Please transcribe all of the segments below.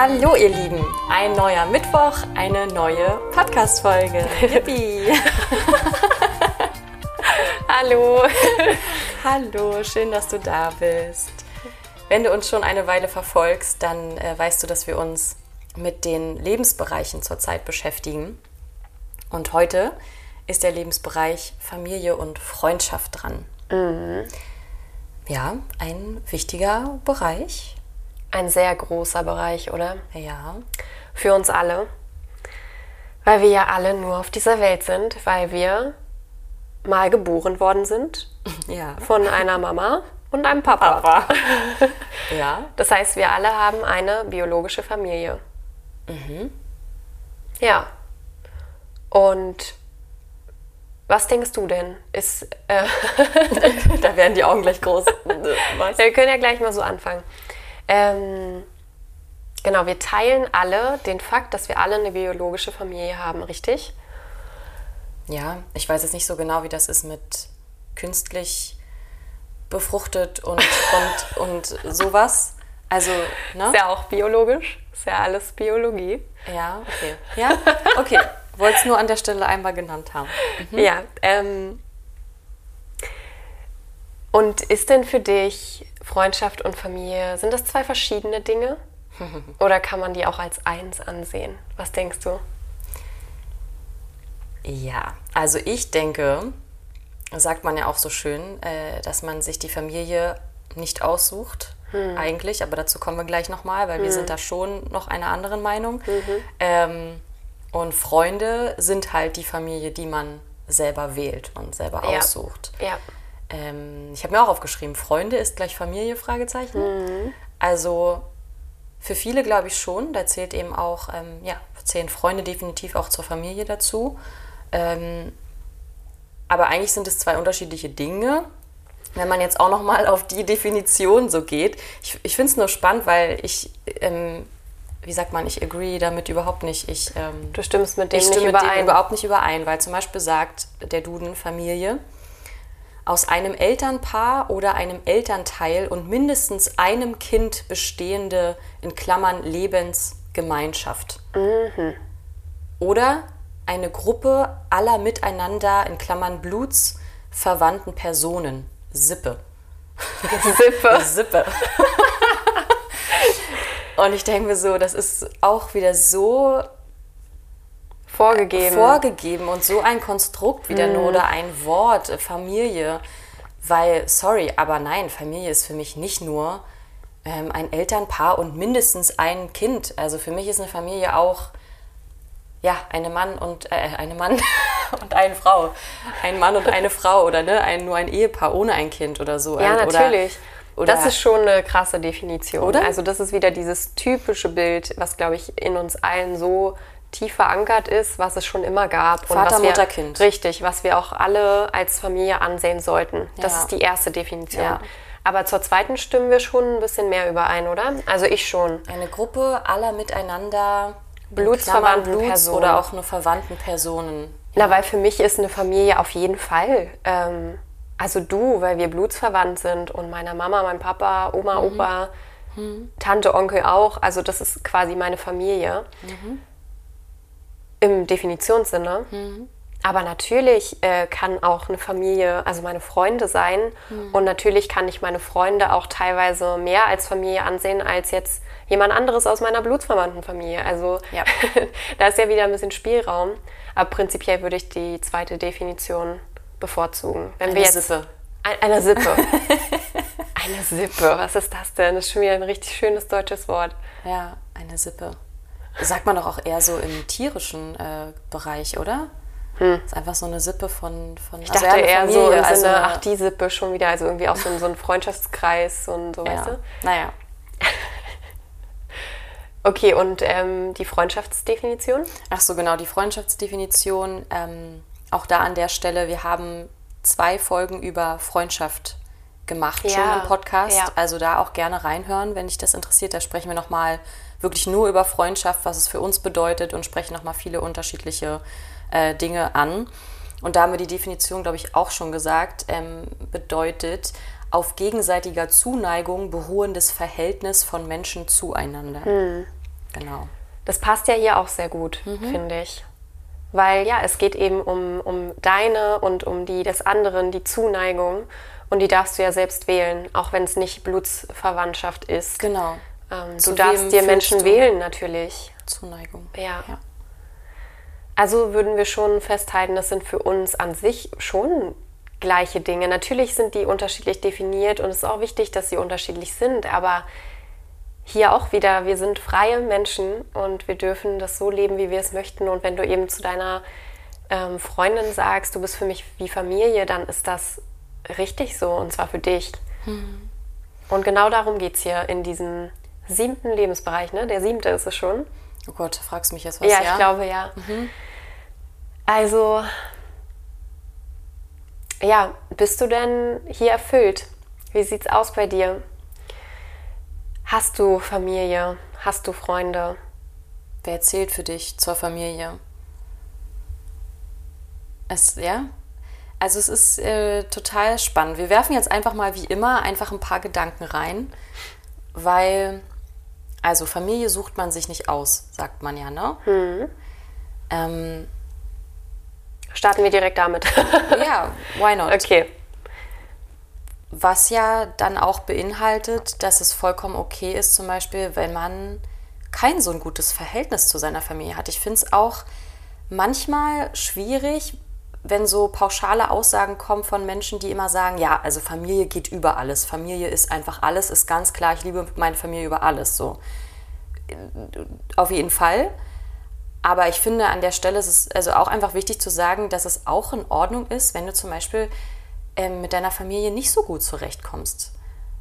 Hallo ihr Lieben, ein neuer Mittwoch, eine neue Podcast-Folge. Yippie! Hallo! Hallo, schön, dass du da bist. Wenn du uns schon eine Weile verfolgst, dann äh, weißt du, dass wir uns mit den Lebensbereichen zurzeit beschäftigen. Und heute ist der Lebensbereich Familie und Freundschaft dran. Ja, ein wichtiger Bereich. Ein sehr großer Bereich, oder? Ja, Für uns alle. Weil wir ja alle nur auf dieser Welt sind, weil wir mal geboren worden sind ja. von einer Mama und einem Papa. Ja, Das heißt, wir alle haben eine biologische Familie. Ja. Und was denkst du denn? Ist, äh, da werden die Augen gleich groß. Was? wir können ja gleich mal so anfangen. Ähm, genau, wir teilen alle den Fakt, dass wir alle eine biologische Familie haben, richtig? Ja, ich weiß jetzt nicht so genau, wie das ist mit künstlich befruchtet und, und, und sowas. Also, ne? Ist ja auch biologisch. Ist ja alles Biologie. Ja, okay. Ja, okay. Wollte es nur an der Stelle einmal genannt haben. Ja. Ähm, und ist denn für dich Freundschaft und Familie, sind das zwei verschiedene Dinge? Oder kann man die auch als eins ansehen? Was denkst du? Ja, also ich denke, sagt man ja auch so schön, äh, dass man sich die Familie nicht aussucht, eigentlich, aber dazu kommen wir gleich nochmal, weil wir sind da schon noch einer anderen Meinung. Ähm, und Freunde sind halt die Familie, die man selber wählt und selber Ja. aussucht. Ja. Ähm, ich habe mir auch aufgeschrieben, Freunde ist gleich Familie, Fragezeichen. Also für viele glaube ich schon, da zählt eben auch, ähm, ja, zählen Freunde definitiv auch zur Familie dazu. Ähm, aber eigentlich sind es zwei unterschiedliche Dinge. Wenn man jetzt auch nochmal auf die Definition so geht, ich, ich finde es nur spannend, weil ich, ähm, wie sagt man, ich agree damit überhaupt nicht. Ich, ähm, Du stimmst mit dem ich nicht stimme mit dem überein. überhaupt nicht überein, weil zum Beispiel sagt der Duden Familie, aus einem Elternpaar oder einem Elternteil und mindestens einem Kind bestehende, in Klammern, Lebensgemeinschaft. Oder eine Gruppe aller miteinander, in Klammern, blutsverwandten Personen. Sippe. Sippe. Sippe. Und ich denke mir so, das ist auch wieder so Vorgegeben. vorgegeben und so ein Konstrukt wieder nur oder ein Wort, äh, Familie. Weil, sorry, aber nein, Familie ist für mich nicht nur ähm, ein Elternpaar und mindestens ein Kind. Also für mich ist eine Familie auch ja, eine Mann und äh, eine Mann und eine Frau. Ein Mann und eine Frau oder ne, ein, nur ein Ehepaar ohne ein Kind oder so. Ja, Oder- natürlich. oder- das ist schon eine krasse Definition. Oder? Also das ist wieder dieses typische Bild, was, glaube ich, in uns allen so tief verankert ist, was es schon immer gab. Vater, was wir, Mutter, Kind. Richtig, was wir auch alle als Familie ansehen sollten. Das Ja. ist die erste Definition. Ja. Aber zur zweiten stimmen wir schon ein bisschen mehr überein, oder? Also ich schon. Eine Gruppe aller miteinander in Blutsverwandten Bluts- Personen. oder auch nur verwandten Personen. Na, weil für mich ist eine Familie auf jeden Fall. Ähm, also du, weil wir blutsverwandt sind und meiner Mama, mein Papa, Oma, Opa, Tante, Onkel auch. Also das ist quasi meine Familie. Im Definitionssinne. Aber natürlich äh, kann auch eine Familie, also meine Freunde sein. Und natürlich kann ich meine Freunde auch teilweise mehr als Familie ansehen, als jetzt jemand anderes aus meiner blutsverwandten Familie. Also Ja. da ist ja wieder ein bisschen Spielraum. Aber prinzipiell würde ich die zweite Definition bevorzugen. Wenn Eine wir jetzt Sippe. Ein, eine Sippe. eine Sippe. Was ist das denn? Das ist schon wieder ein richtig schönes deutsches Wort. Ja, eine Sippe. Sagt man doch auch eher so im tierischen äh, Bereich, oder? Ist einfach so eine Sippe von. von Ich dachte eher so im Sinne, also ach, die Sippe schon wieder, also irgendwie auch so, ein- so ein Freundschaftskreis und so, weißt ja. du? Naja. Okay, und ähm, die Freundschaftsdefinition? Ach so, genau, die Freundschaftsdefinition. Ähm, auch da an der Stelle, wir haben zwei Folgen über Freundschaft gemacht schon Ja, im Podcast. ja. Also da auch gerne reinhören, wenn dich das interessiert. Da sprechen wir nochmal wirklich nur über Freundschaft, was es für uns bedeutet und sprechen nochmal viele unterschiedliche äh, Dinge an. Und da haben wir die Definition, glaube ich, auch schon gesagt, ähm, bedeutet auf gegenseitiger Zuneigung beruhendes Verhältnis von Menschen zueinander. Genau. Genau. Das passt ja hier auch sehr gut, mhm. finde ich. Weil ja, es geht eben um, um deine und um die des anderen, die Zuneigung. Und die darfst du ja selbst wählen, auch wenn es nicht Blutsverwandtschaft ist. Genau. Ähm, du darfst dir Menschen wählen, natürlich. Zuneigung. Ja. ja. Also würden wir schon festhalten, das sind für uns an sich schon gleiche Dinge. Natürlich sind die unterschiedlich definiert und es ist auch wichtig, dass sie unterschiedlich sind, aber hier auch wieder, wir sind freie Menschen und wir dürfen das so leben, wie wir es möchten. Und wenn du eben zu deiner ähm, Freundin sagst, du bist für mich wie Familie, dann ist das richtig so und zwar für dich. Mhm. Und genau darum geht es hier in diesem siebten Lebensbereich, ne? Der siebte ist es schon. Oh Gott, fragst du mich jetzt was? Ja, ich glaube ja. Mhm. Also, ja, bist du denn hier erfüllt? Wie sieht's aus bei dir? Hast du Familie? Hast du Freunde? Wer zählt für dich zur Familie? Es, ja, also es ist äh, total spannend. Wir werfen jetzt einfach mal wie immer einfach ein paar Gedanken rein, weil, also Familie sucht man sich nicht aus, sagt man ja, ne? Mhm. Ähm, Starten wir direkt damit. ja, why not? Okay. Was ja dann auch beinhaltet, dass es vollkommen okay ist, zum Beispiel, wenn man kein so ein gutes Verhältnis zu seiner Familie hat. Ich finde es auch manchmal schwierig, wenn so pauschale Aussagen kommen von Menschen, die immer sagen, ja, also Familie geht über alles. Familie ist einfach alles, ist ganz klar, ich liebe meine Familie über alles. So. Auf jeden Fall. Aber ich finde, an der Stelle ist es also auch einfach wichtig zu sagen, dass es auch in Ordnung ist, wenn du zum Beispiel ähm, mit deiner Familie nicht so gut zurechtkommst.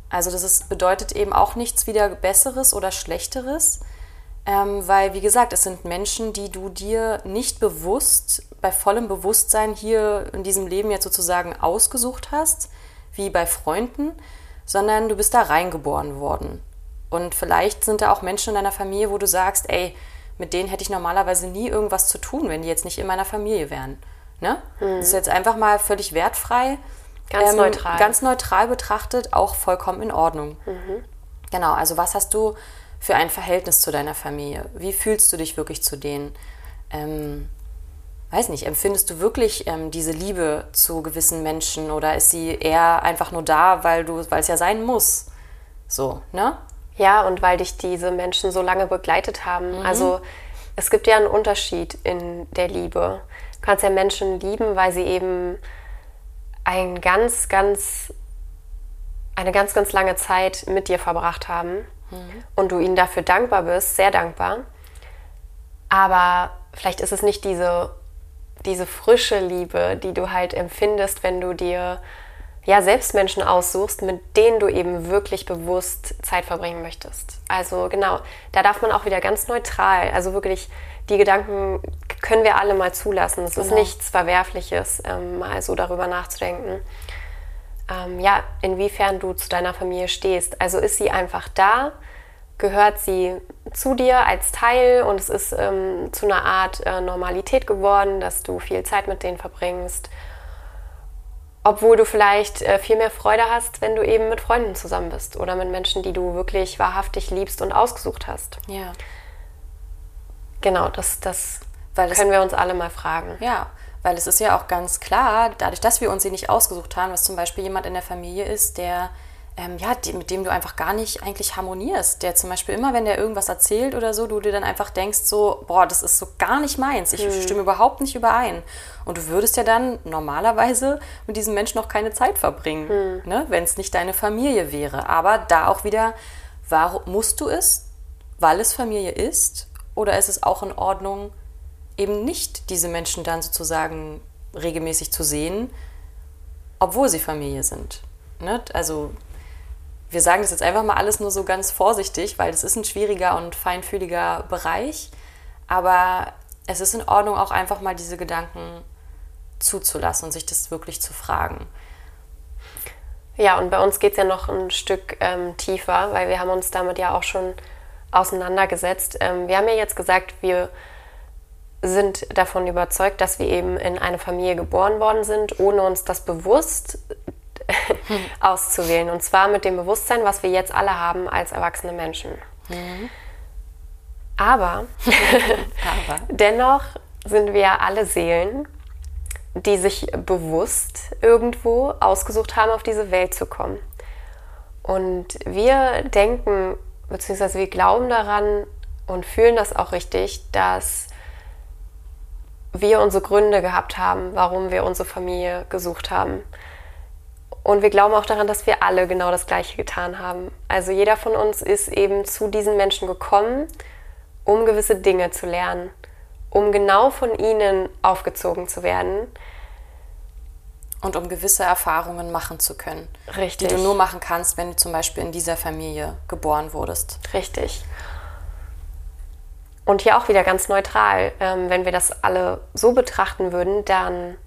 Also das ist, bedeutet eben auch nichts wieder Besseres oder Schlechteres, ähm, weil wie gesagt, es sind Menschen, die du dir nicht bewusst, bei vollem Bewusstsein hier in diesem Leben jetzt sozusagen ausgesucht hast, wie bei Freunden, sondern du bist da reingeboren worden. Und vielleicht sind da auch Menschen in deiner Familie, wo du sagst, ey, mit denen hätte ich normalerweise nie irgendwas zu tun, wenn die jetzt nicht in meiner Familie wären. Ne? Mhm. Das ist jetzt einfach mal völlig wertfrei. Ganz ähm, neutral. Ganz neutral betrachtet, auch vollkommen in Ordnung. Mhm. Genau, also was hast du für ein Verhältnis zu deiner Familie? Wie fühlst du dich wirklich zu denen? Ähm, weiß nicht, empfindest du wirklich ähm, diese Liebe zu gewissen Menschen oder ist sie eher einfach nur da, weil du, weil es ja sein muss? So, ne? Ja, und weil dich diese Menschen so lange begleitet haben. Mhm. Also es gibt ja einen Unterschied in der Liebe. Du kannst ja Menschen lieben, weil sie eben ein ganz, ganz, eine ganz, ganz lange Zeit mit dir verbracht haben mhm. und du ihnen dafür dankbar bist, sehr dankbar. Aber vielleicht ist es nicht diese, diese frische Liebe, die du halt empfindest, wenn du dir ja, selbst Menschen aussuchst, mit denen du eben wirklich bewusst Zeit verbringen möchtest. Also genau, da darf man auch wieder ganz neutral, also wirklich die Gedanken können wir alle mal zulassen. Es genau. ist nichts Verwerfliches, ähm, mal so darüber nachzudenken. Ähm, ja, inwiefern du zu deiner Familie stehst. Also ist sie einfach da, gehört sie zu dir als Teil und es ist ähm, zu einer Art äh, Normalität geworden, dass du viel Zeit mit denen verbringst obwohl du vielleicht äh, viel mehr Freude hast, wenn du eben mit Freunden zusammen bist oder mit Menschen, die du wirklich wahrhaftig liebst und ausgesucht hast. Ja. Genau, das, das weil können wir uns alle mal fragen. Ja, weil es ist ja auch ganz klar, dadurch, dass wir uns sie nicht ausgesucht haben, dass zum Beispiel jemand in der Familie ist, der ähm, ja, die, mit dem du einfach gar nicht eigentlich harmonierst. Der zum Beispiel immer, wenn der irgendwas erzählt oder so, du dir dann einfach denkst so, boah, das ist so gar nicht meins. Ich hm. stimme überhaupt nicht überein. Und du würdest ja dann normalerweise mit diesem Menschen noch keine Zeit verbringen, hm. ne? wenn es nicht deine Familie wäre. Aber da auch wieder, warum musst du es, weil es Familie ist? Oder ist es auch in Ordnung, eben nicht diese Menschen dann sozusagen regelmäßig zu sehen, obwohl sie Familie sind? Ne? Also wir sagen das jetzt einfach mal alles nur so ganz vorsichtig, weil es ist ein schwieriger und feinfühliger Bereich. Aber es ist in Ordnung, auch einfach mal diese Gedanken zuzulassen und sich das wirklich zu fragen. Ja, und bei uns geht es ja noch ein Stück ähm, tiefer, weil wir haben uns damit ja auch schon auseinandergesetzt. Ähm, wir haben ja jetzt gesagt, wir sind davon überzeugt, dass wir eben in eine Familie geboren worden sind, ohne uns das bewusst auszuwählen. Und zwar mit dem Bewusstsein, was wir jetzt alle haben als erwachsene Menschen. Mhm. Aber, Aber. dennoch sind wir alle Seelen, die sich bewusst irgendwo ausgesucht haben, auf diese Welt zu kommen. Und wir denken, beziehungsweise wir glauben daran und fühlen das auch richtig, dass wir unsere Gründe gehabt haben, warum wir unsere Familie gesucht haben. Und wir glauben auch daran, dass wir alle genau das Gleiche getan haben. Also jeder von uns ist eben zu diesen Menschen gekommen, um gewisse Dinge zu lernen, um genau von ihnen aufgezogen zu werden. Und um gewisse Erfahrungen machen zu können. Richtig. Die du nur machen kannst, wenn du zum Beispiel in dieser Familie geboren wurdest. Richtig. Und hier auch wieder ganz neutral. Ähm, wenn wir das alle so betrachten würden, dann,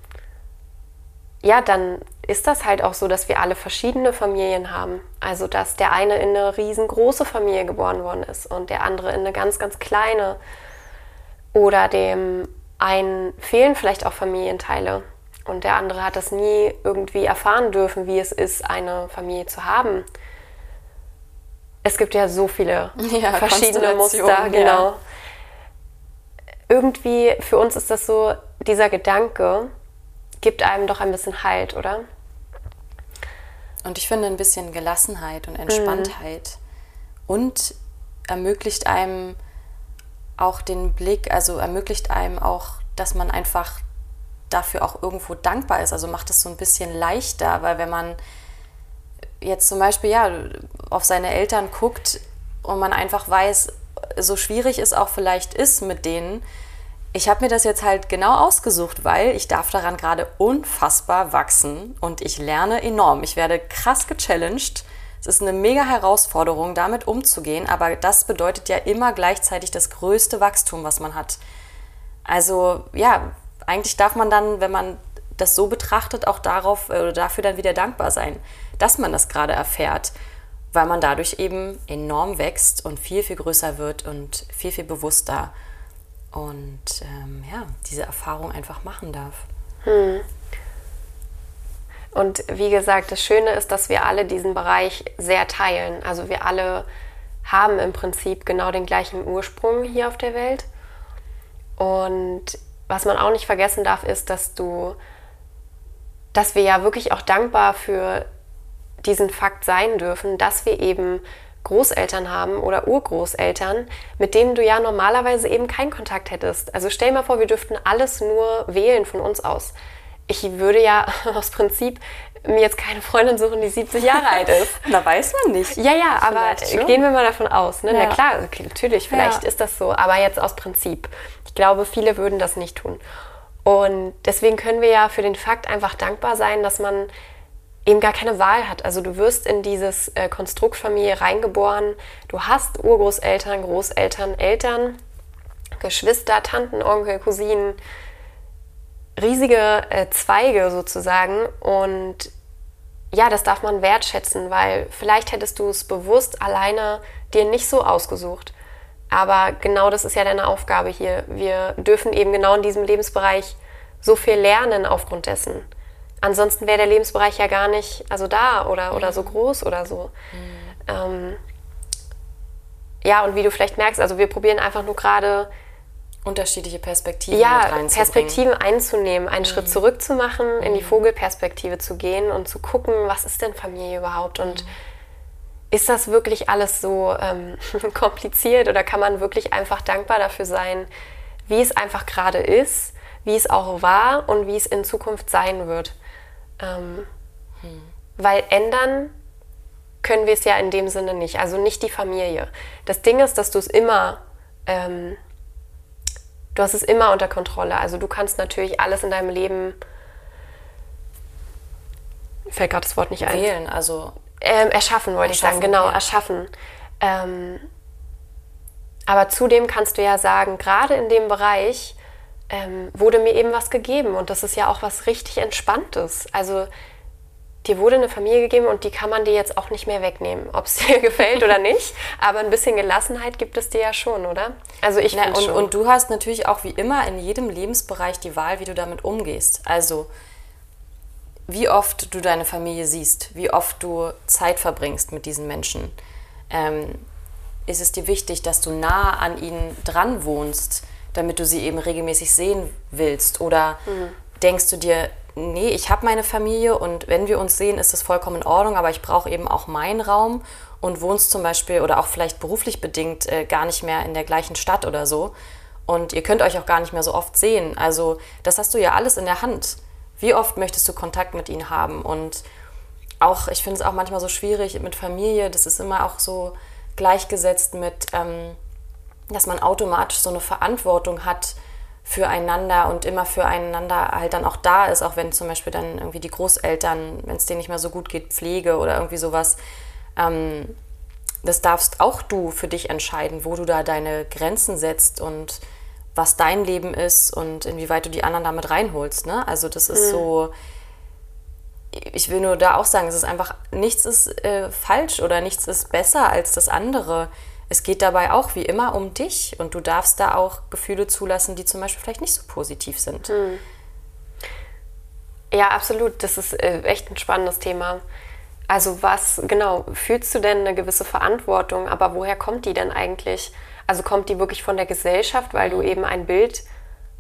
ja, dann ist das halt auch so, dass wir alle verschiedene Familien haben. Also, dass der eine in eine riesengroße Familie geboren worden ist und der andere in eine ganz, ganz kleine. Oder dem einen fehlen vielleicht auch Familienteile und der andere hat das nie irgendwie erfahren dürfen, wie es ist, eine Familie zu haben. Es gibt ja so viele ja, verschiedene Muster, genau. Ja. Irgendwie für uns ist das so, dieser Gedanke gibt einem doch ein bisschen Halt, oder? Und ich finde ein bisschen Gelassenheit und Entspanntheit mhm. und ermöglicht einem auch den Blick, also ermöglicht einem auch, dass man einfach dafür auch irgendwo dankbar ist. Also macht es so ein bisschen leichter, weil wenn man jetzt zum Beispiel ja auf seine Eltern guckt und man einfach weiß, so schwierig es auch vielleicht ist mit denen, ich habe mir das jetzt halt genau ausgesucht, weil ich darf daran gerade unfassbar wachsen und ich lerne enorm. Ich werde krass gechallenged. Es ist eine mega Herausforderung, damit umzugehen, aber das bedeutet ja immer gleichzeitig das größte Wachstum, was man hat. Also ja, eigentlich darf man dann, wenn man das so betrachtet, auch darauf äh, oder dafür dann wieder dankbar sein, dass man das gerade erfährt, weil man dadurch eben enorm wächst und viel, viel größer wird und viel, viel bewusster und ähm, ja, diese Erfahrung einfach machen darf. Hm. Und wie gesagt, das Schöne ist, dass wir alle diesen Bereich sehr teilen. Also wir alle haben im Prinzip genau den gleichen Ursprung hier auf der Welt. Und was man auch nicht vergessen darf, ist, dass du, dass wir ja wirklich auch dankbar für diesen Fakt sein dürfen, dass wir eben Großeltern haben oder Urgroßeltern, mit denen du ja normalerweise eben keinen Kontakt hättest. Also stell mal vor, wir dürften alles nur wählen von uns aus. Ich würde ja aus Prinzip mir jetzt keine Freundin suchen, die 70 Jahre alt ist. da weiß man nicht. Ja, ja, aber gehen wir mal davon aus. Ne? Ja. Na klar, natürlich, vielleicht ja. ist das so, aber jetzt aus Prinzip. Ich glaube, viele würden das nicht tun. Und deswegen können wir ja für den Fakt einfach dankbar sein, dass man eben gar keine Wahl hat. Also du wirst in dieses äh, Konstrukt Familie reingeboren, du hast Urgroßeltern, Großeltern, Eltern, Geschwister, Tanten, Onkel, Cousinen, riesige äh, Zweige sozusagen und ja, das darf man wertschätzen, weil vielleicht hättest du es bewusst alleine dir nicht so ausgesucht. Aber genau das ist ja deine Aufgabe hier. Wir dürfen eben genau in diesem Lebensbereich so viel lernen aufgrund dessen. Ansonsten wäre der Lebensbereich ja gar nicht also da oder, oder so mhm. groß oder so. Mhm. Ähm, ja, und wie du vielleicht merkst, also wir probieren einfach nur gerade unterschiedliche Perspektiven ja, Perspektiven einzunehmen, einen mhm. Schritt zurück zu machen, in die mhm. Vogelperspektive zu gehen und zu gucken, was ist denn Familie überhaupt und mhm. ist das wirklich alles so ähm, kompliziert oder kann man wirklich einfach dankbar dafür sein, wie es einfach gerade ist, wie es auch war und wie es in Zukunft sein wird. Ähm, hm. Weil ändern können wir es ja in dem Sinne nicht, also nicht die Familie. Das Ding ist, dass du es immer, ähm, du hast es immer unter Kontrolle. Also du kannst natürlich alles in deinem Leben, fällt gerade das Wort nicht ein. Wählen, also. Ähm, erschaffen wollte ich sagen, genau, ja. erschaffen. Ähm, aber zudem kannst du ja sagen, gerade in dem Bereich, ähm, wurde mir eben was gegeben und das ist ja auch was richtig Entspanntes. Also dir wurde eine Familie gegeben und die kann man dir jetzt auch nicht mehr wegnehmen, ob es dir gefällt oder nicht. Aber ein bisschen Gelassenheit gibt es dir ja schon, oder? Also ich Na, und, schon. und du hast natürlich auch wie immer in jedem Lebensbereich die Wahl, wie du damit umgehst. Also wie oft du deine Familie siehst, wie oft du Zeit verbringst mit diesen Menschen. Ähm, ist es dir wichtig, dass du nah an ihnen dran wohnst, damit du sie eben regelmäßig sehen willst? Oder mhm. denkst du dir, nee, ich habe meine Familie und wenn wir uns sehen, ist das vollkommen in Ordnung, aber ich brauche eben auch meinen Raum und wohnst zum Beispiel oder auch vielleicht beruflich bedingt äh, gar nicht mehr in der gleichen Stadt oder so. Und ihr könnt euch auch gar nicht mehr so oft sehen. Also das hast du ja alles in der Hand. Wie oft möchtest du Kontakt mit ihnen haben? Und auch, ich finde es auch manchmal so schwierig mit Familie, das ist immer auch so gleichgesetzt mit, ähm, dass man automatisch so eine Verantwortung hat füreinander und immer füreinander halt dann auch da ist, auch wenn zum Beispiel dann irgendwie die Großeltern, wenn es denen nicht mehr so gut geht, Pflege oder irgendwie sowas, ähm, das darfst auch du für dich entscheiden, wo du da deine Grenzen setzt und was dein Leben ist und inwieweit du die anderen damit reinholst. Ne? Also das ist mhm. so, ich will nur da auch sagen, es ist einfach, nichts ist äh, falsch oder nichts ist besser als das andere. Es geht dabei auch wie immer um dich und du darfst da auch Gefühle zulassen, die zum Beispiel vielleicht nicht so positiv sind. Mhm. Ja, absolut. Das ist äh, echt ein spannendes Thema. Also was, genau, fühlst du denn eine gewisse Verantwortung, aber woher kommt die denn eigentlich? Also kommt die wirklich von der Gesellschaft, weil du mhm. eben ein Bild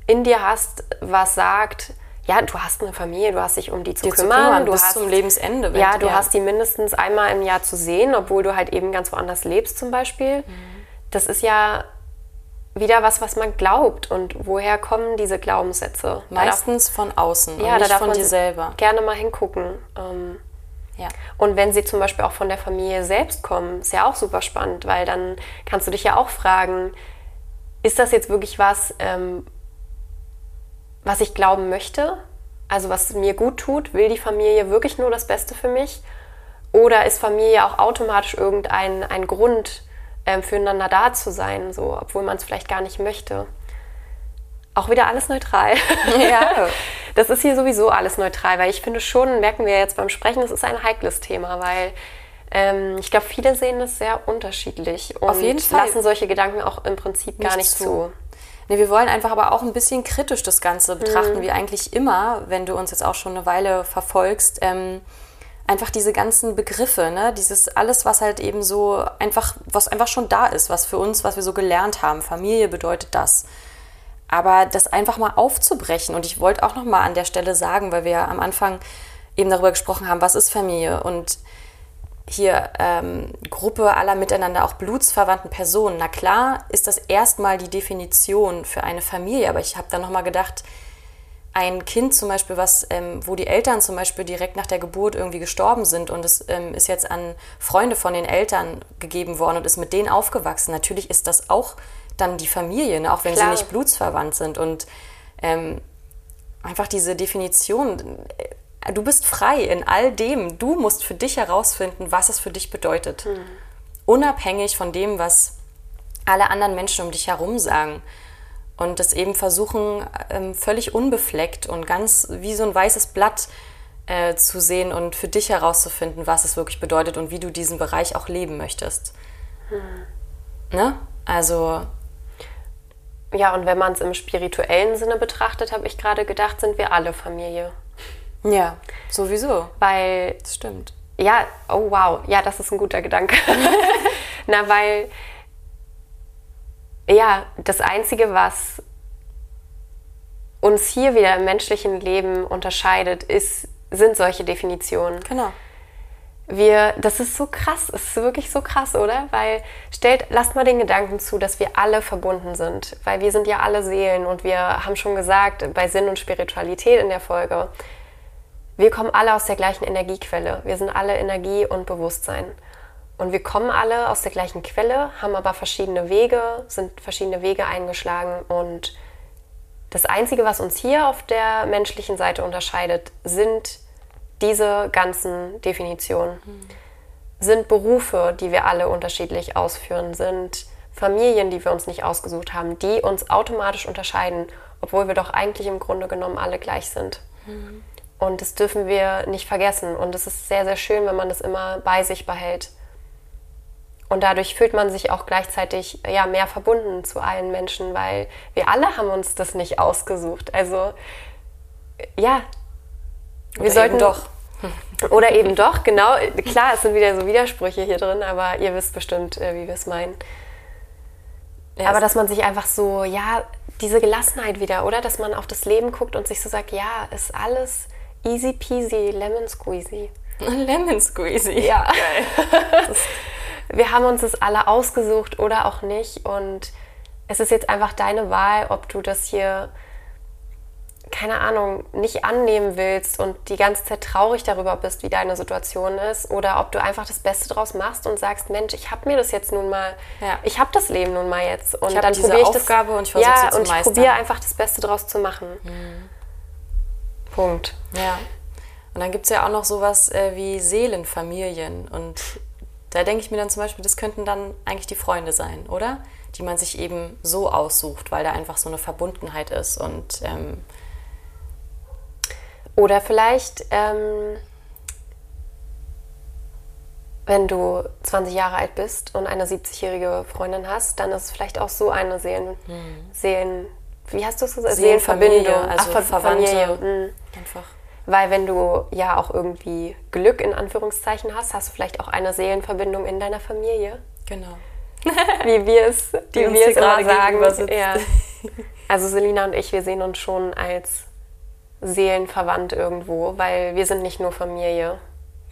in dir hast, was sagt, ja, du hast eine Familie, du hast dich um die zu, kümmern, zu kümmern, du bis hast zum Lebensende. Ja, du ja. hast die mindestens einmal im Jahr zu sehen, obwohl du halt eben ganz woanders lebst zum Beispiel. Mhm. Das ist ja wieder was, was man glaubt. Und woher kommen diese Glaubenssätze? Meistens darf, von außen ja, und nicht von dir selber. Gerne mal hingucken. Ähm, ja. Und wenn sie zum Beispiel auch von der Familie selbst kommen, ist ja auch super spannend, weil dann kannst du dich ja auch fragen, ist das jetzt wirklich was, ähm, was ich glauben möchte? Also was mir gut tut? Will die Familie wirklich nur das Beste für mich? Oder ist Familie auch automatisch irgendein ein Grund, ähm, füreinander da zu sein, so, obwohl man es vielleicht gar nicht möchte? auch wieder alles neutral. Ja. Das ist hier sowieso alles neutral, weil ich finde schon, merken wir jetzt beim Sprechen, es ist ein heikles Thema, weil ähm, ich glaube, viele sehen das sehr unterschiedlich und Auf jeden Fall. lassen solche Gedanken auch im Prinzip nicht gar nicht zu. zu. Nee, wir wollen einfach aber auch ein bisschen kritisch das Ganze betrachten, mhm. wie eigentlich immer, wenn du uns jetzt auch schon eine Weile verfolgst. Ähm, einfach diese ganzen Begriffe, ne? dieses alles, was halt eben so einfach, was einfach schon da ist, was für uns, was wir so gelernt haben. Familie bedeutet das. Aber das einfach mal aufzubrechen. Und ich wollte auch noch mal an der Stelle sagen, weil wir ja am Anfang eben darüber gesprochen haben, was ist Familie und hier ähm, Gruppe aller miteinander auch blutsverwandten Personen. Na klar ist das erstmal die Definition für eine Familie, aber ich habe dann noch mal gedacht, ein Kind zum Beispiel, was, ähm, wo die Eltern zum Beispiel direkt nach der Geburt irgendwie gestorben sind und es ähm, ist jetzt an Freunde von den Eltern gegeben worden und ist mit denen aufgewachsen. Natürlich ist das auch dann die Familie, ne? auch wenn Klar. sie nicht blutsverwandt sind. Und ähm, einfach diese Definition, du bist frei in all dem. Du musst für dich herausfinden, was es für dich bedeutet. Mhm. Unabhängig von dem, was alle anderen Menschen um dich herum sagen. Und das eben versuchen, ähm, völlig unbefleckt und ganz wie so ein weißes Blatt äh, zu sehen und für dich herauszufinden, was es wirklich bedeutet und wie du diesen Bereich auch leben möchtest. Mhm. Ne? Also ja, und wenn man es im spirituellen Sinne betrachtet, habe ich gerade gedacht, sind wir alle Familie. Ja, sowieso. Weil. Das stimmt. Ja, oh wow, ja, das ist ein guter Gedanke. Na, weil. Ja, das Einzige, was uns hier wieder im menschlichen Leben unterscheidet, ist, sind solche Definitionen. Genau wir, das ist so krass, es ist wirklich so krass, oder? Weil stellt, lasst mal den Gedanken zu, dass wir alle verbunden sind, weil wir sind ja alle Seelen und wir haben schon gesagt bei Sinn und Spiritualität in der Folge, wir kommen alle aus der gleichen Energiequelle. Wir sind alle Energie und Bewusstsein. Und wir kommen alle aus der gleichen Quelle, haben aber verschiedene Wege, sind verschiedene Wege eingeschlagen und das Einzige, was uns hier auf der menschlichen Seite unterscheidet, sind diese ganzen Definitionen mhm. sind Berufe, die wir alle unterschiedlich ausführen, sind Familien, die wir uns nicht ausgesucht haben, die uns automatisch unterscheiden, obwohl wir doch eigentlich im Grunde genommen alle gleich sind. Mhm. Und das dürfen wir nicht vergessen. Und es ist sehr, sehr schön, wenn man das immer bei sich behält. Und dadurch fühlt man sich auch gleichzeitig ja, mehr verbunden zu allen Menschen, weil wir alle haben uns das nicht ausgesucht. Also ja, wir sollten doch. Oder eben doch, genau. Klar, es sind wieder so Widersprüche hier drin, aber ihr wisst bestimmt, äh, wie wir es meinen. Ja, aber dass man sich einfach so, ja, diese Gelassenheit wieder, oder? Dass man auf das Leben guckt und sich so sagt, ja, ist alles easy peasy, lemon squeezy. lemon squeezy. Ja. Geil. wir haben uns das alle ausgesucht oder auch nicht. Und es ist jetzt einfach deine Wahl, ob du das hier keine Ahnung, nicht annehmen willst und die ganze Zeit traurig darüber bist, wie deine Situation ist, oder ob du einfach das Beste draus machst und sagst, Mensch, ich habe mir das jetzt nun mal, ja. ich habe das Leben nun mal jetzt und ich dann probiere ich Aufgabe das, und ich versuche ja, und ich probiere einfach das Beste draus zu machen. Mhm. Punkt. Ja. Und dann gibt es ja auch noch sowas äh, wie Seelenfamilien und da denke ich mir dann zum Beispiel, das könnten dann eigentlich die Freunde sein, oder? Die man sich eben so aussucht, weil da einfach so eine Verbundenheit ist und ähm, oder vielleicht, ähm, wenn du 20 Jahre alt bist und eine 70-jährige Freundin hast, dann ist es vielleicht auch so eine Seelen, hm. Seelen wie hast du es gesagt? Seelenverbindung, also Ach, Verwandte. Mhm. Einfach. Weil wenn du ja auch irgendwie Glück in Anführungszeichen hast, hast du vielleicht auch eine Seelenverbindung in deiner Familie. Genau. wie wir es, Die wie wir es gerade sagen. Ja. Also Selina und ich, wir sehen uns schon als seelenverwandt irgendwo, weil wir sind nicht nur Familie.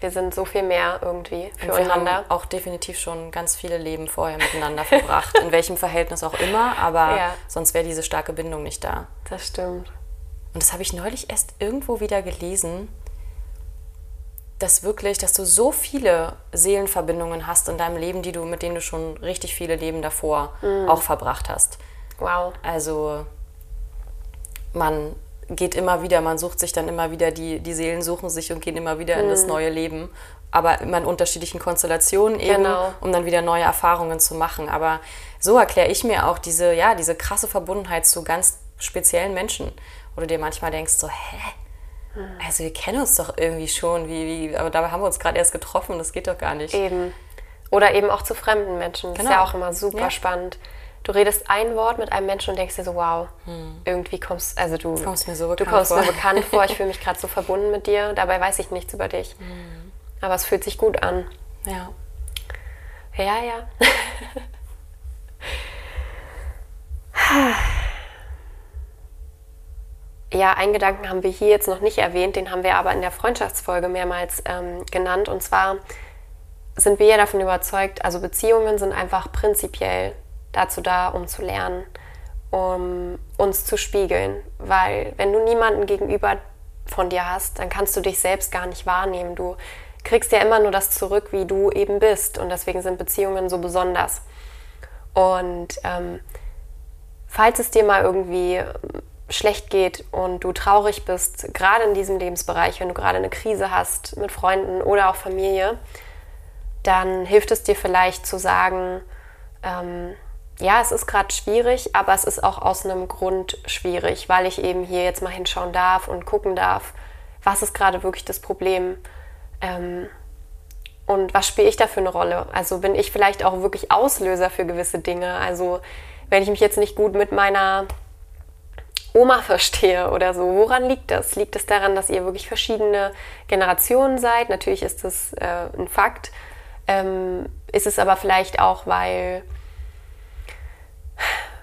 Wir sind so viel mehr irgendwie füreinander. Wir haben auch definitiv schon ganz viele Leben vorher miteinander verbracht, in welchem Verhältnis auch immer, aber ja. sonst wäre diese starke Bindung nicht da. Das stimmt. Und das habe ich neulich erst irgendwo wieder gelesen, dass wirklich, dass du so viele Seelenverbindungen hast in deinem Leben, die du, mit denen du schon richtig viele Leben davor mhm. auch verbracht hast. Wow. Also man geht immer wieder, man sucht sich dann immer wieder, die, die Seelen suchen sich und gehen immer wieder in das mhm. neue Leben. Aber immer in unterschiedlichen Konstellationen eben, genau. um dann wieder neue Erfahrungen zu machen. Aber so erkläre ich mir auch diese, ja, diese krasse Verbundenheit zu ganz speziellen Menschen. Wo du dir manchmal denkst, so, hä? Mhm. Also wir kennen uns doch irgendwie schon, wie, wie, aber dabei haben wir uns gerade erst getroffen, das geht doch gar nicht. Eben. Oder eben auch zu fremden Menschen. Das genau. ist ja auch immer super ja. spannend du redest ein Wort mit einem Menschen und denkst dir so, wow, hm. irgendwie kommst, also du, kommst mir so bekannt du kommst vor. mir bekannt vor, ich fühle mich gerade so verbunden mit dir, dabei weiß ich nichts über dich. Hm. Aber es fühlt sich gut an. Ja. Ja, ja. ja, einen Gedanken haben wir hier jetzt noch nicht erwähnt, den haben wir aber in der Freundschaftsfolge mehrmals ähm, genannt. Und zwar sind wir ja davon überzeugt, also Beziehungen sind einfach prinzipiell dazu da, um zu lernen, um uns zu spiegeln. Weil wenn du niemanden gegenüber von dir hast, dann kannst du dich selbst gar nicht wahrnehmen. Du kriegst ja immer nur das zurück, wie du eben bist. Und deswegen sind Beziehungen so besonders. Und ähm, falls es dir mal irgendwie schlecht geht und du traurig bist, gerade in diesem Lebensbereich, wenn du gerade eine Krise hast mit Freunden oder auch Familie, dann hilft es dir vielleicht zu sagen, ähm, ja, es ist gerade schwierig, aber es ist auch aus einem Grund schwierig, weil ich eben hier jetzt mal hinschauen darf und gucken darf, was ist gerade wirklich das Problem ähm, und was spiele ich da für eine Rolle. Also bin ich vielleicht auch wirklich Auslöser für gewisse Dinge. Also wenn ich mich jetzt nicht gut mit meiner Oma verstehe oder so, woran liegt das? Liegt es daran, dass ihr wirklich verschiedene Generationen seid? Natürlich ist das äh, ein Fakt. Ähm, ist es aber vielleicht auch, weil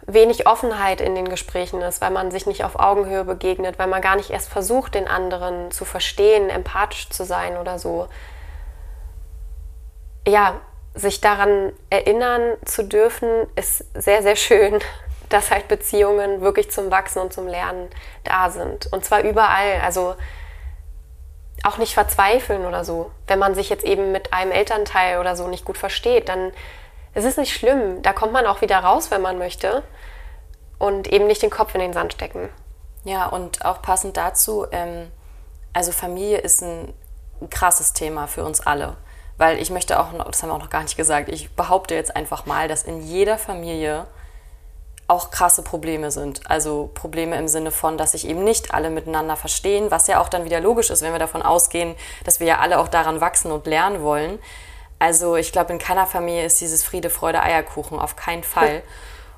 wenig Offenheit in den Gesprächen ist, weil man sich nicht auf Augenhöhe begegnet, weil man gar nicht erst versucht, den anderen zu verstehen, empathisch zu sein oder so. Ja, sich daran erinnern zu dürfen, ist sehr, sehr schön, dass halt Beziehungen wirklich zum Wachsen und zum Lernen da sind. Und zwar überall. Also auch nicht verzweifeln oder so. Wenn man sich jetzt eben mit einem Elternteil oder so nicht gut versteht, dann es ist nicht schlimm. Da kommt man auch wieder raus, wenn man möchte. Und eben nicht den Kopf in den Sand stecken. Ja, und auch passend dazu, ähm, also Familie ist ein krasses Thema für uns alle. Weil ich möchte auch, das haben wir auch noch gar nicht gesagt, ich behaupte jetzt einfach mal, dass in jeder Familie auch krasse Probleme sind. Also Probleme im Sinne von, dass sich eben nicht alle miteinander verstehen, was ja auch dann wieder logisch ist, wenn wir davon ausgehen, dass wir ja alle auch daran wachsen und lernen wollen. Also ich glaube, in keiner Familie ist dieses Friede, Freude, Eierkuchen, auf keinen Fall.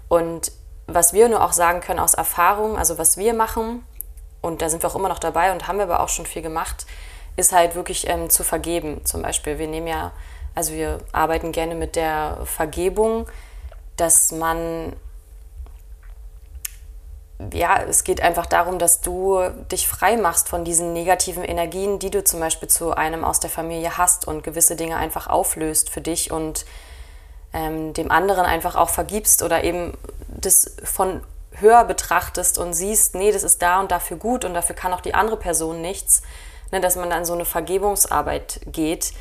Und was wir nur auch sagen können aus Erfahrung, also was wir machen, und da sind wir auch immer noch dabei und haben wir aber auch schon viel gemacht, ist halt wirklich ähm, zu vergeben. Zum Beispiel, wir nehmen ja, also wir arbeiten gerne mit der Vergebung, dass man ja, es geht einfach darum, dass du dich frei machst von diesen negativen Energien, die du zum Beispiel zu einem aus der Familie hast und gewisse Dinge einfach auflöst für dich und ähm, dem anderen einfach auch vergibst oder eben das von höher betrachtest und siehst, nee, das ist da und dafür gut und dafür kann auch die andere Person nichts, ne, dass man dann so eine Vergebungsarbeit geht,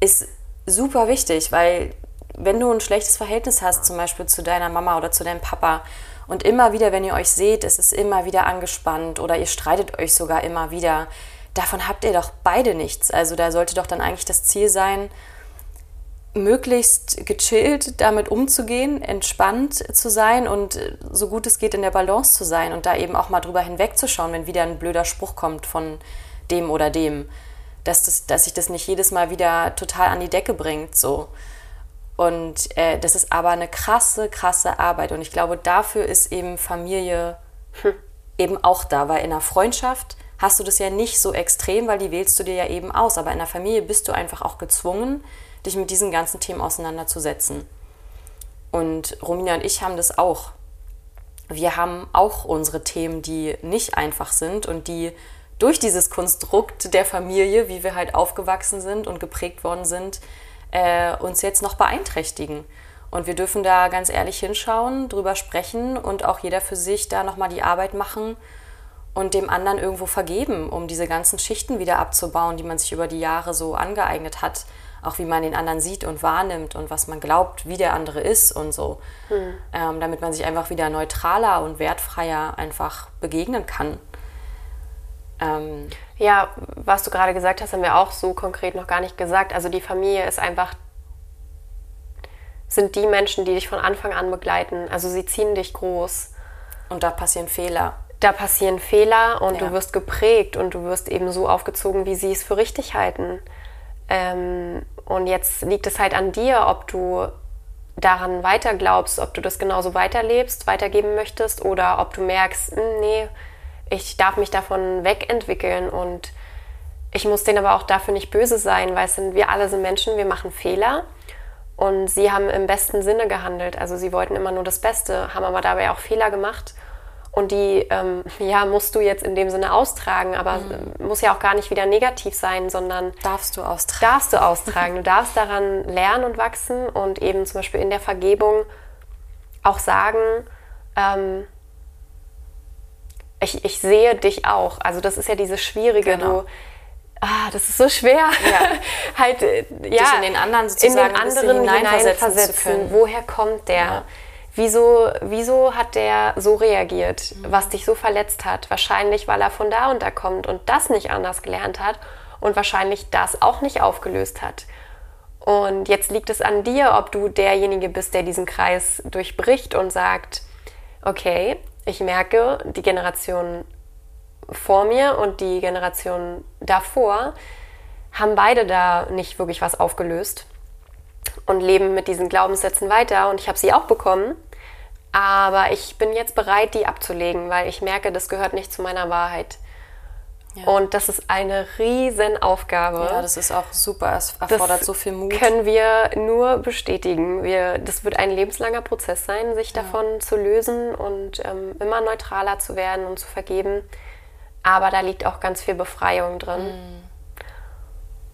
ist super wichtig, weil wenn du ein schlechtes Verhältnis hast, zum Beispiel zu deiner Mama oder zu deinem Papa, und immer wieder, wenn ihr euch seht, ist es immer wieder angespannt oder ihr streitet euch sogar immer wieder. Davon habt ihr doch beide nichts. Also da sollte doch dann eigentlich das Ziel sein, möglichst gechillt damit umzugehen, entspannt zu sein und so gut es geht in der Balance zu sein und da eben auch mal drüber hinwegzuschauen, wenn wieder ein blöder Spruch kommt von dem oder dem. Dass, das, dass sich das nicht jedes Mal wieder total an die Decke bringt. So. Und äh, das ist aber eine krasse, krasse Arbeit. Und ich glaube, dafür ist eben Familie hm. eben auch da, weil in einer Freundschaft hast du das ja nicht so extrem, weil die wählst du dir ja eben aus. Aber in der Familie bist du einfach auch gezwungen, dich mit diesen ganzen Themen auseinanderzusetzen. Und Romina und ich haben das auch. Wir haben auch unsere Themen, die nicht einfach sind und die durch dieses Konstrukt der Familie, wie wir halt aufgewachsen sind und geprägt worden sind, äh, uns jetzt noch beeinträchtigen. Und wir dürfen da ganz ehrlich hinschauen, drüber sprechen und auch jeder für sich da nochmal die Arbeit machen und dem anderen irgendwo vergeben, um diese ganzen Schichten wieder abzubauen, die man sich über die Jahre so angeeignet hat. Auch wie man den anderen sieht und wahrnimmt und was man glaubt, wie der andere ist und so. Hm. Ähm, damit man sich einfach wieder neutraler und wertfreier einfach begegnen kann. Ähm, ja, was du gerade gesagt hast, haben wir auch so konkret noch gar nicht gesagt. Also die Familie ist einfach, sind die Menschen, die dich von Anfang an begleiten. Also sie ziehen dich groß. Und da passieren Fehler. Da passieren Fehler und ja. du wirst geprägt und du wirst eben so aufgezogen, wie sie es für richtig halten. Ähm, und jetzt liegt es halt an dir, ob du daran weiter glaubst, ob du das genauso weiterlebst, weitergeben möchtest oder ob du merkst, hm, nee, ich darf mich davon wegentwickeln und ich muss denen aber auch dafür nicht böse sein, weil sind, wir alle sind Menschen, wir machen Fehler und sie haben im besten Sinne gehandelt. Also sie wollten immer nur das Beste, haben aber dabei auch Fehler gemacht und die ähm, ja musst du jetzt in dem Sinne austragen, aber mhm. muss ja auch gar nicht wieder negativ sein, sondern darfst du austragen. Darfst du austragen. du darfst daran lernen und wachsen und eben zum Beispiel in der Vergebung auch sagen, ähm, ich, ich sehe dich auch. Also das ist ja dieses Schwierige, genau. du ah, das ist so schwer, ja. halt äh, ja, in den anderen sozusagen in den anderen hineinversetzen. Woher kommt der? Ja. Wieso, wieso hat der so reagiert, mhm. was dich so verletzt hat? Wahrscheinlich, weil er von da und da kommt und das nicht anders gelernt hat und wahrscheinlich das auch nicht aufgelöst hat. Und jetzt liegt es an dir, ob du derjenige bist, der diesen Kreis durchbricht und sagt, okay, ich merke, die Generation vor mir und die Generation davor haben beide da nicht wirklich was aufgelöst und leben mit diesen Glaubenssätzen weiter und ich habe sie auch bekommen. Aber ich bin jetzt bereit, die abzulegen, weil ich merke, das gehört nicht zu meiner Wahrheit. Ja. Und das ist eine Riesenaufgabe. Ja, das ist auch super. Es erfordert das so viel Mut. Können wir nur bestätigen. Wir, das wird ein lebenslanger Prozess sein, sich ja. davon zu lösen und ähm, immer neutraler zu werden und zu vergeben. Aber da liegt auch ganz viel Befreiung drin.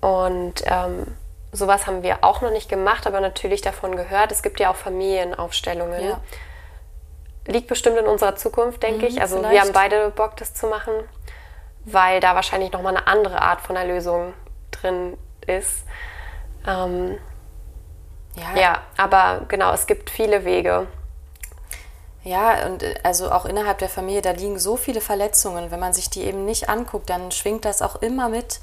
Mhm. Und ähm, sowas haben wir auch noch nicht gemacht, aber natürlich davon gehört. Es gibt ja auch Familienaufstellungen. Ja. Liegt bestimmt in unserer Zukunft, denke mhm, ich. Also vielleicht. wir haben beide Bock, das zu machen weil da wahrscheinlich nochmal eine andere Art von Erlösung drin ist. Ähm, ja. ja, aber genau, es gibt viele Wege. Ja, und äh, also auch innerhalb der Familie, da liegen so viele Verletzungen. Wenn man sich die eben nicht anguckt, dann schwingt das auch immer mit.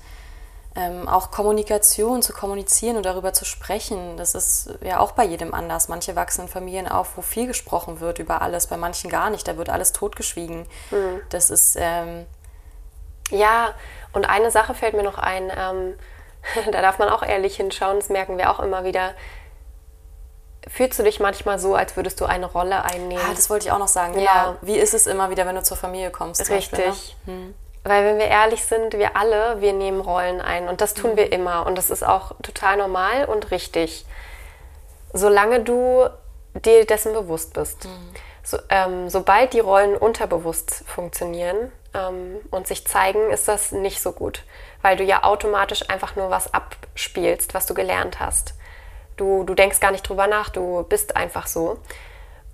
Ähm, auch Kommunikation, zu kommunizieren und darüber zu sprechen, das ist ja auch bei jedem anders. Manche wachsen in Familien auf, wo viel gesprochen wird über alles, bei manchen gar nicht, da wird alles totgeschwiegen. Mhm. Das ist, ähm, ja, und eine Sache fällt mir noch ein, ähm, da darf man auch ehrlich hinschauen, das merken wir auch immer wieder. Fühlst du dich manchmal so, als würdest du eine Rolle einnehmen? Ah, das wollte ich auch noch sagen. Genau. Ja. Wie ist es immer wieder, wenn du zur Familie kommst? Richtig. Beispiel, ne? hm. Weil wenn wir ehrlich sind, wir alle, wir nehmen Rollen ein und das tun mhm. wir immer und das ist auch total normal und richtig. Solange du dir dessen bewusst bist. Mhm. So, ähm, sobald die Rollen unterbewusst funktionieren ähm, und sich zeigen, ist das nicht so gut, weil du ja automatisch einfach nur was abspielst, was du gelernt hast. Du, du denkst gar nicht drüber nach, du bist einfach so.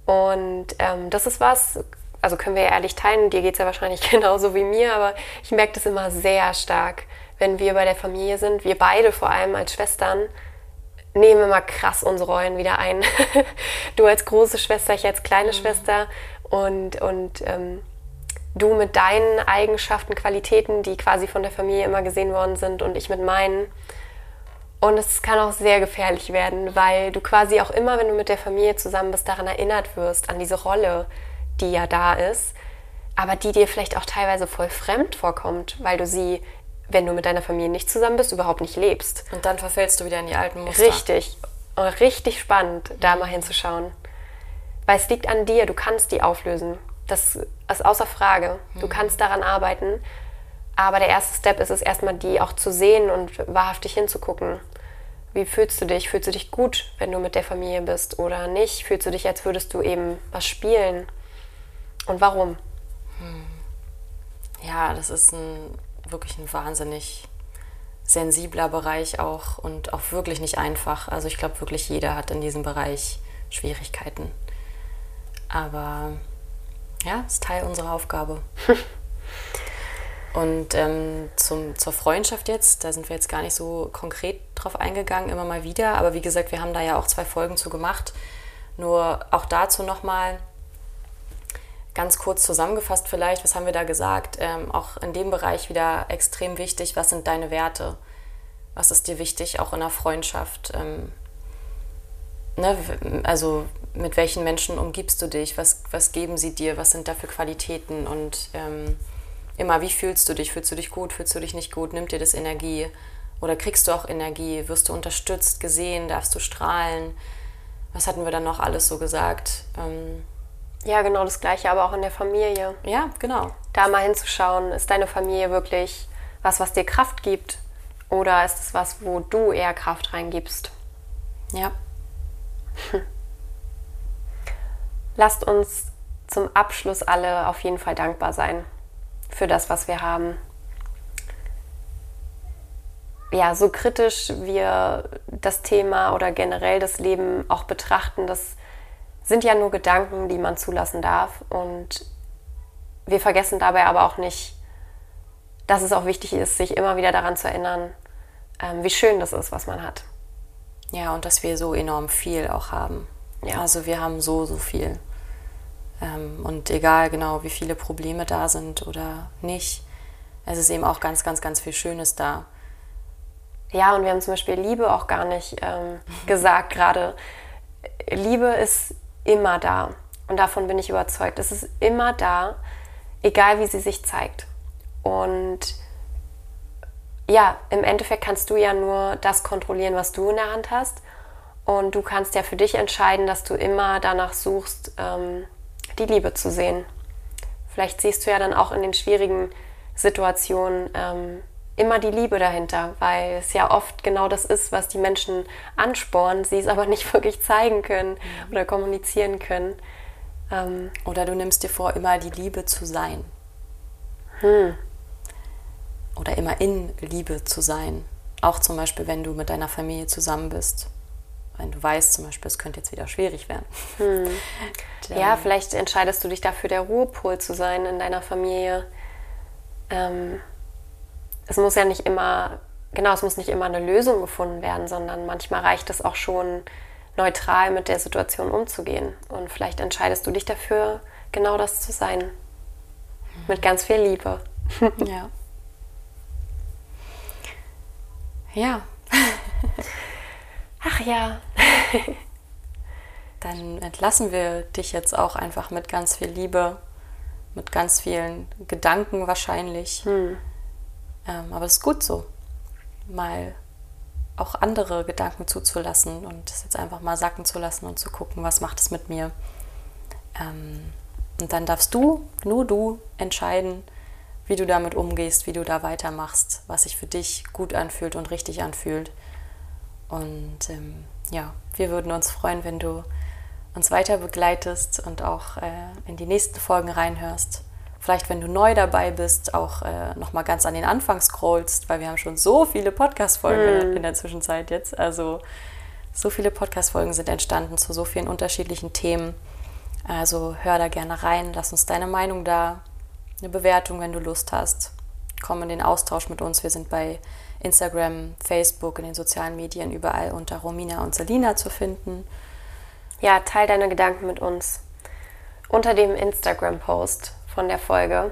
Und ähm, das ist was, also können wir ja ehrlich teilen, dir geht es ja wahrscheinlich genauso wie mir, aber ich merke das immer sehr stark, wenn wir bei der Familie sind, wir beide vor allem als Schwestern, nehmen immer krass unsere Rollen wieder ein. du als große Schwester, ich als kleine mhm. Schwester und, und ähm, du mit deinen Eigenschaften, Qualitäten, die quasi von der Familie immer gesehen worden sind und ich mit meinen. Und es kann auch sehr gefährlich werden, weil du quasi auch immer, wenn du mit der Familie zusammen bist, daran erinnert wirst, an diese Rolle, die ja da ist, aber die dir vielleicht auch teilweise voll fremd vorkommt, weil du sie wenn du mit deiner Familie nicht zusammen bist, überhaupt nicht lebst. Und dann verfällst du wieder in die alten Muster. Richtig. Richtig spannend, da mal hinzuschauen. Weil es liegt an dir, du kannst die auflösen. Das ist außer Frage. Du mhm. kannst daran arbeiten. Aber der erste Step ist es erstmal, die auch zu sehen und wahrhaftig hinzugucken. Wie fühlst du dich? Fühlst du dich gut, wenn du mit der Familie bist oder nicht? Fühlst du dich, als würdest du eben was spielen? Und warum? Hm. Ja, das ist ein wirklich ein wahnsinnig sensibler Bereich auch und auch wirklich nicht einfach. Also ich glaube wirklich jeder hat in diesem Bereich Schwierigkeiten. Aber ja, ist Teil unserer Aufgabe. und ähm, zum, zur Freundschaft jetzt, da sind wir jetzt gar nicht so konkret drauf eingegangen, immer mal wieder. Aber wie gesagt, wir haben da ja auch zwei Folgen zu gemacht. Nur auch dazu nochmal, Ganz kurz zusammengefasst vielleicht, was haben wir da gesagt? Ähm, auch in dem Bereich wieder extrem wichtig, was sind deine Werte? Was ist dir wichtig, auch in einer Freundschaft? Ähm, ne? Also mit welchen Menschen umgibst du dich? Was, was geben sie dir? Was sind da für Qualitäten? Und ähm, immer, wie fühlst du dich? Fühlst du dich gut? Fühlst du dich nicht gut? Nimmt dir das Energie? Oder kriegst du auch Energie? Wirst du unterstützt, gesehen? Darfst du strahlen? Was hatten wir dann noch alles so gesagt? Ähm, ja, genau das Gleiche, aber auch in der Familie. Ja, genau. Da mal hinzuschauen, ist deine Familie wirklich was, was dir Kraft gibt? Oder ist es was, wo du eher Kraft reingibst? Ja. Lasst uns zum Abschluss alle auf jeden Fall dankbar sein für das, was wir haben. Ja, so kritisch wir das Thema oder generell das Leben auch betrachten, das sind ja nur Gedanken, die man zulassen darf. Und wir vergessen dabei aber auch nicht, dass es auch wichtig ist, sich immer wieder daran zu erinnern, ähm, wie schön das ist, was man hat. Ja, und dass wir so enorm viel auch haben. Ja. Also wir haben so, so viel. Ähm, und egal genau, wie viele Probleme da sind oder nicht, es ist eben auch ganz, ganz, ganz viel Schönes da. Ja, und wir haben zum Beispiel Liebe auch gar nicht ähm, gesagt gerade. Liebe ist immer da. Und davon bin ich überzeugt. Es ist immer da, egal wie sie sich zeigt. Und ja, im Endeffekt kannst du ja nur das kontrollieren, was du in der Hand hast. Und du kannst ja für dich entscheiden, dass du immer danach suchst, ähm, die Liebe zu sehen. Vielleicht siehst du ja dann auch in den schwierigen Situationen ähm, immer die Liebe dahinter, weil es ja oft genau das ist, was die Menschen anspornen, sie es aber nicht wirklich zeigen können mhm. oder kommunizieren können. Ähm oder du nimmst dir vor, immer die Liebe zu sein. Hm. Oder immer in Liebe zu sein. Auch zum Beispiel, wenn du mit deiner Familie zusammen bist. Wenn du weißt zum Beispiel, es könnte jetzt wieder schwierig werden. Hm. Ja, vielleicht entscheidest du dich dafür, der Ruhepol zu sein in deiner Familie. Ähm, es muss ja nicht immer, genau, es muss nicht immer eine Lösung gefunden werden, sondern manchmal reicht es auch schon, neutral mit der Situation umzugehen. Und vielleicht entscheidest du dich dafür, genau das zu sein. Mit ganz viel Liebe. Ja. Ja. Ach ja. Dann entlassen wir dich jetzt auch einfach mit ganz viel Liebe, mit ganz vielen Gedanken wahrscheinlich. Hm. Ähm, aber es ist gut so, mal auch andere Gedanken zuzulassen und es jetzt einfach mal sacken zu lassen und zu gucken, was macht es mit mir. Ähm, und dann darfst du, nur du, entscheiden, wie du damit umgehst, wie du da weitermachst, was sich für dich gut anfühlt und richtig anfühlt. Und ähm, ja, wir würden uns freuen, wenn du uns weiter begleitest und auch äh, in die nächsten Folgen reinhörst. Vielleicht, wenn du neu dabei bist, auch äh, nochmal ganz an den Anfang scrollst, weil wir haben schon so viele Podcast-Folgen mm. in der Zwischenzeit jetzt. Also so viele Podcast-Folgen sind entstanden zu so vielen unterschiedlichen Themen. Also hör da gerne rein, lass uns deine Meinung da, eine Bewertung, wenn du Lust hast. Komm in den Austausch mit uns. Wir sind bei Instagram, Facebook, in den sozialen Medien überall unter Romina und Selina zu finden. Ja, teil deine Gedanken mit uns unter dem Instagram-Post von der Folge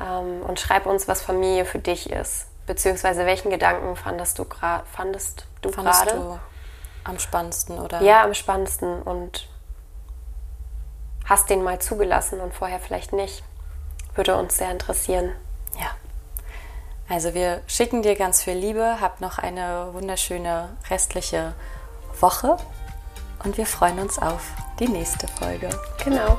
ähm, und schreib uns, was Familie für dich ist. Beziehungsweise welchen Gedanken fandest du, fandest du fandest gerade? Du am spannendsten, oder? Ja, am spannendsten und hast den mal zugelassen und vorher vielleicht nicht. Würde uns sehr interessieren. Ja. Also wir schicken dir ganz viel Liebe, habt noch eine wunderschöne restliche Woche und wir freuen uns auf die nächste Folge. Genau.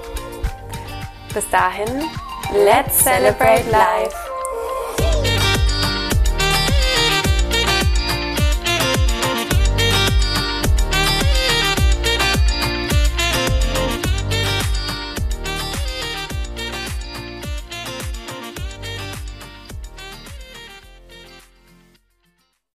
Bis dahin, let's celebrate life.